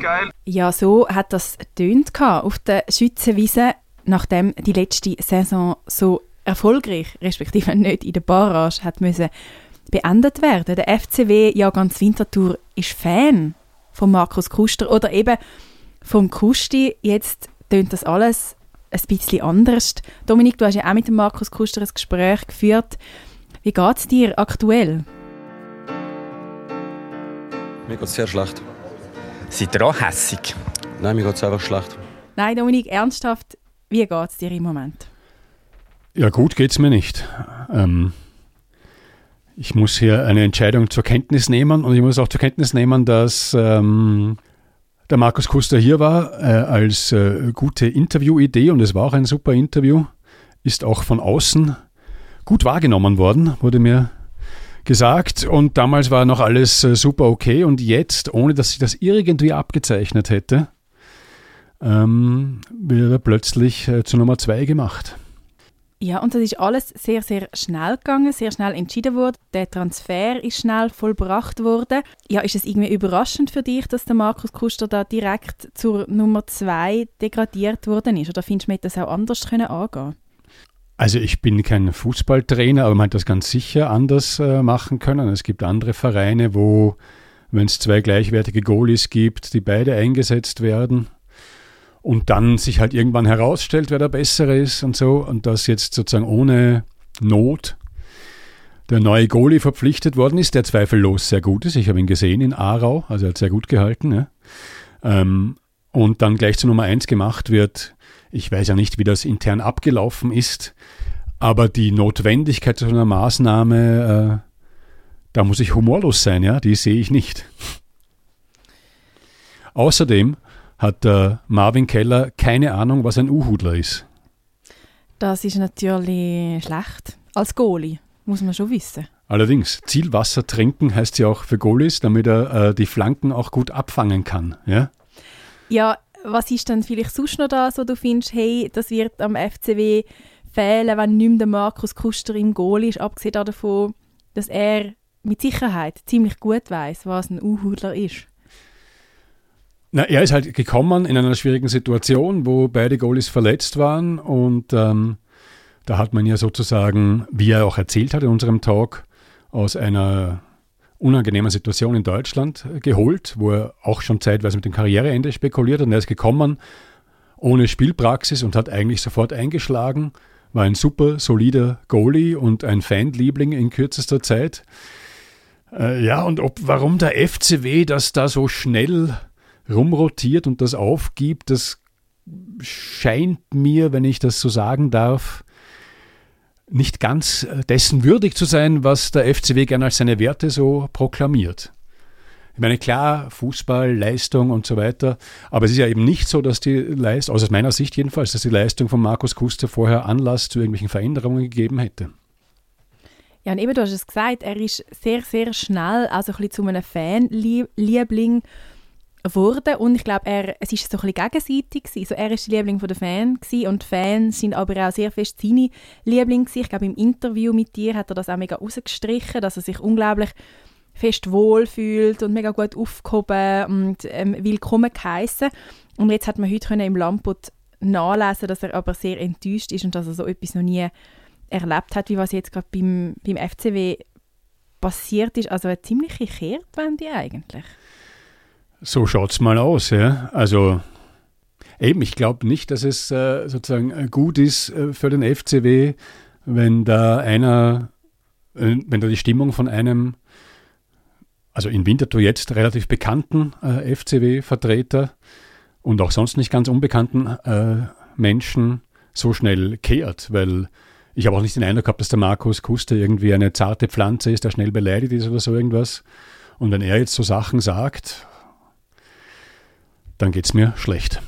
Geil. Ja, so hat das tönt auf der Schützenwiese, nachdem die letzte Saison so erfolgreich, respektive nicht in der Barrage, hat müssen beendet werden. Der FCW ja ganz Winterthur ist Fan von Markus Kuster oder eben vom Kusti. Jetzt tönt das alles ein bisschen anders. Dominik, du hast ja auch mit dem Markus Kuster ein Gespräch geführt. Wie geht es dir aktuell? Mir geht es sehr schlecht. Seid ihr auch hässig? Nein, mir geht es einfach schlecht. Nein, Dominik, ernsthaft, wie geht es dir im Moment? Ja, gut geht es mir nicht. Ähm, ich muss hier eine Entscheidung zur Kenntnis nehmen und ich muss auch zur Kenntnis nehmen, dass ähm, der Markus Kuster hier war äh, als äh, gute Interviewidee und es war auch ein super Interview, ist auch von außen gut wahrgenommen worden, wurde mir gesagt und damals war noch alles äh, super okay und jetzt, ohne dass ich das irgendwie abgezeichnet hätte, ähm, wird er plötzlich äh, zu Nummer zwei gemacht. Ja, und das ist alles sehr, sehr schnell gegangen, sehr schnell entschieden worden. Der Transfer ist schnell vollbracht worden. Ja, ist es irgendwie überraschend für dich, dass der Markus Kuster da direkt zur Nummer zwei degradiert worden ist? Oder findest du, man das auch anders können angehen also ich bin kein Fußballtrainer, aber man hat das ganz sicher anders äh, machen können. Es gibt andere Vereine, wo, wenn es zwei gleichwertige Goalies gibt, die beide eingesetzt werden, und dann sich halt irgendwann herausstellt, wer der Bessere ist und so und dass jetzt sozusagen ohne Not der neue Goalie verpflichtet worden ist, der zweifellos sehr gut ist. Ich habe ihn gesehen in Aarau, also er hat sehr gut gehalten. Ja. Ähm, und dann gleich zur Nummer eins gemacht wird. Ich weiß ja nicht, wie das intern abgelaufen ist, aber die Notwendigkeit zu einer Maßnahme, äh, da muss ich humorlos sein, ja, die sehe ich nicht. Außerdem hat der Marvin Keller keine Ahnung, was ein U-Hudler ist. Das ist natürlich schlecht. Als Goalie, muss man schon wissen. Allerdings, Zielwasser trinken heißt ja auch für Goalies, damit er äh, die Flanken auch gut abfangen kann. Ja? Ja, was ist denn vielleicht sonst noch da, so du findest, hey, das wird am FCW fehlen, wenn nicht mehr der Markus Kuster im Goal ist, abgesehen davon, dass er mit Sicherheit ziemlich gut weiß, was ein U-Hudler ist. Na, er ist halt gekommen in einer schwierigen Situation, wo beide Goalies verletzt waren und ähm, da hat man ja sozusagen, wie er auch erzählt hat in unserem Talk, aus einer unangenehmen Situation in Deutschland geholt, wo er auch schon zeitweise mit dem Karriereende spekuliert hat. Und er ist gekommen ohne Spielpraxis und hat eigentlich sofort eingeschlagen, war ein super solider Goalie und ein Fanliebling in kürzester Zeit. Äh, ja, und ob warum der FCW das da so schnell rumrotiert und das aufgibt, das scheint mir, wenn ich das so sagen darf, nicht ganz äh, dessen würdig zu sein, was der FCW gerne als seine Werte so proklamiert. Ich meine, klar, Fußball, Leistung und so weiter, aber es ist ja eben nicht so, dass die Leistung, aus meiner Sicht jedenfalls, dass die Leistung von Markus Kuster vorher Anlass zu irgendwelchen Veränderungen gegeben hätte. Ja, und eben, du hast es gesagt, er ist sehr, sehr schnell also ein bisschen zu einem Fanliebling wurde und ich glaube, er, es ist so ein gegenseitig gewesen. So, er ist der Liebling der Fans und die Fans sind aber auch sehr fest seine Liebling gewesen. Ich glaube, im Interview mit dir hat er das auch mega rausgestrichen, dass er sich unglaublich fest wohlfühlt und mega gut aufgehoben und ähm, willkommen geheissen. Und jetzt hat man heute können im Lamput nachlesen, dass er aber sehr enttäuscht ist und dass er so etwas noch nie erlebt hat, wie was jetzt gerade beim, beim FCW passiert ist. Also eine ziemliche Kehrtwende eigentlich. So schaut es mal aus, ja. Also eben, ich glaube nicht, dass es äh, sozusagen äh, gut ist äh, für den FCW, wenn da einer, äh, wenn da die Stimmung von einem, also in Winterthur jetzt relativ bekannten äh, FCW-Vertreter und auch sonst nicht ganz unbekannten äh, Menschen so schnell kehrt, weil ich habe auch nicht den Eindruck gehabt, dass der Markus Kuster irgendwie eine zarte Pflanze ist, der schnell beleidigt ist oder so irgendwas. Und wenn er jetzt so Sachen sagt, dann geht es mir schlecht.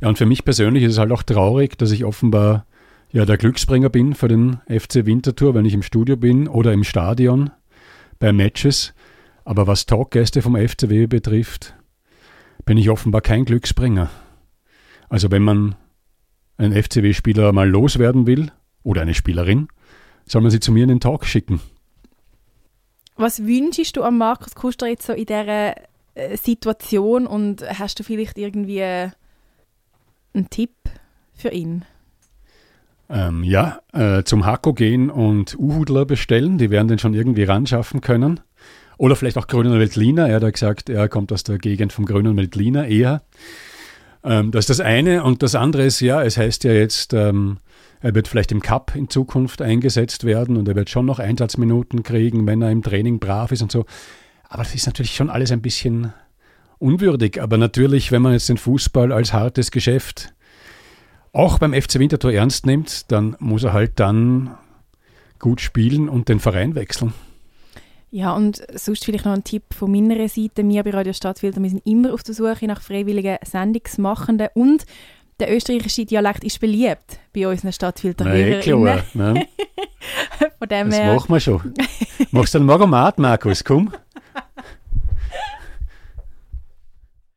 Ja, und für mich persönlich ist es halt auch traurig, dass ich offenbar ja der Glücksbringer bin für den FC Winterthur, wenn ich im Studio bin oder im Stadion bei Matches. Aber was Talkgäste vom FCW betrifft, bin ich offenbar kein Glücksbringer. Also wenn man einen FCW-Spieler mal loswerden will oder eine Spielerin, soll man sie zu mir in den Talk schicken. Was wünschst du an Markus Kuster jetzt so in dieser Situation und hast du vielleicht irgendwie einen Tipp für ihn? Ähm, ja, äh, zum Hakko gehen und Uhudler bestellen. Die werden den schon irgendwie ranschaffen können. Oder vielleicht auch Grünen Veltliner. Er hat ja gesagt, er kommt aus der Gegend vom Grünen Veltliner eher. Ähm, das ist das eine. Und das andere ist, ja, es heißt ja jetzt, ähm, er wird vielleicht im Cup in Zukunft eingesetzt werden und er wird schon noch Einsatzminuten kriegen, wenn er im Training brav ist und so. Aber das ist natürlich schon alles ein bisschen unwürdig. Aber natürlich, wenn man jetzt den Fußball als hartes Geschäft auch beim FC Winterthur ernst nimmt, dann muss er halt dann gut spielen und den Verein wechseln. Ja, und sonst vielleicht noch ein Tipp von meiner Seite. Wir bei Radio Stadtfilter, wir sind immer auf der Suche nach freiwilligen Sendungsmachenden und der österreichische Dialekt ist beliebt bei unseren Stadtfilterhörerinnen. Nein, klar. Ne? Von dem das her. machen wir schon. Machst du einen Magomat, Markus? Komm.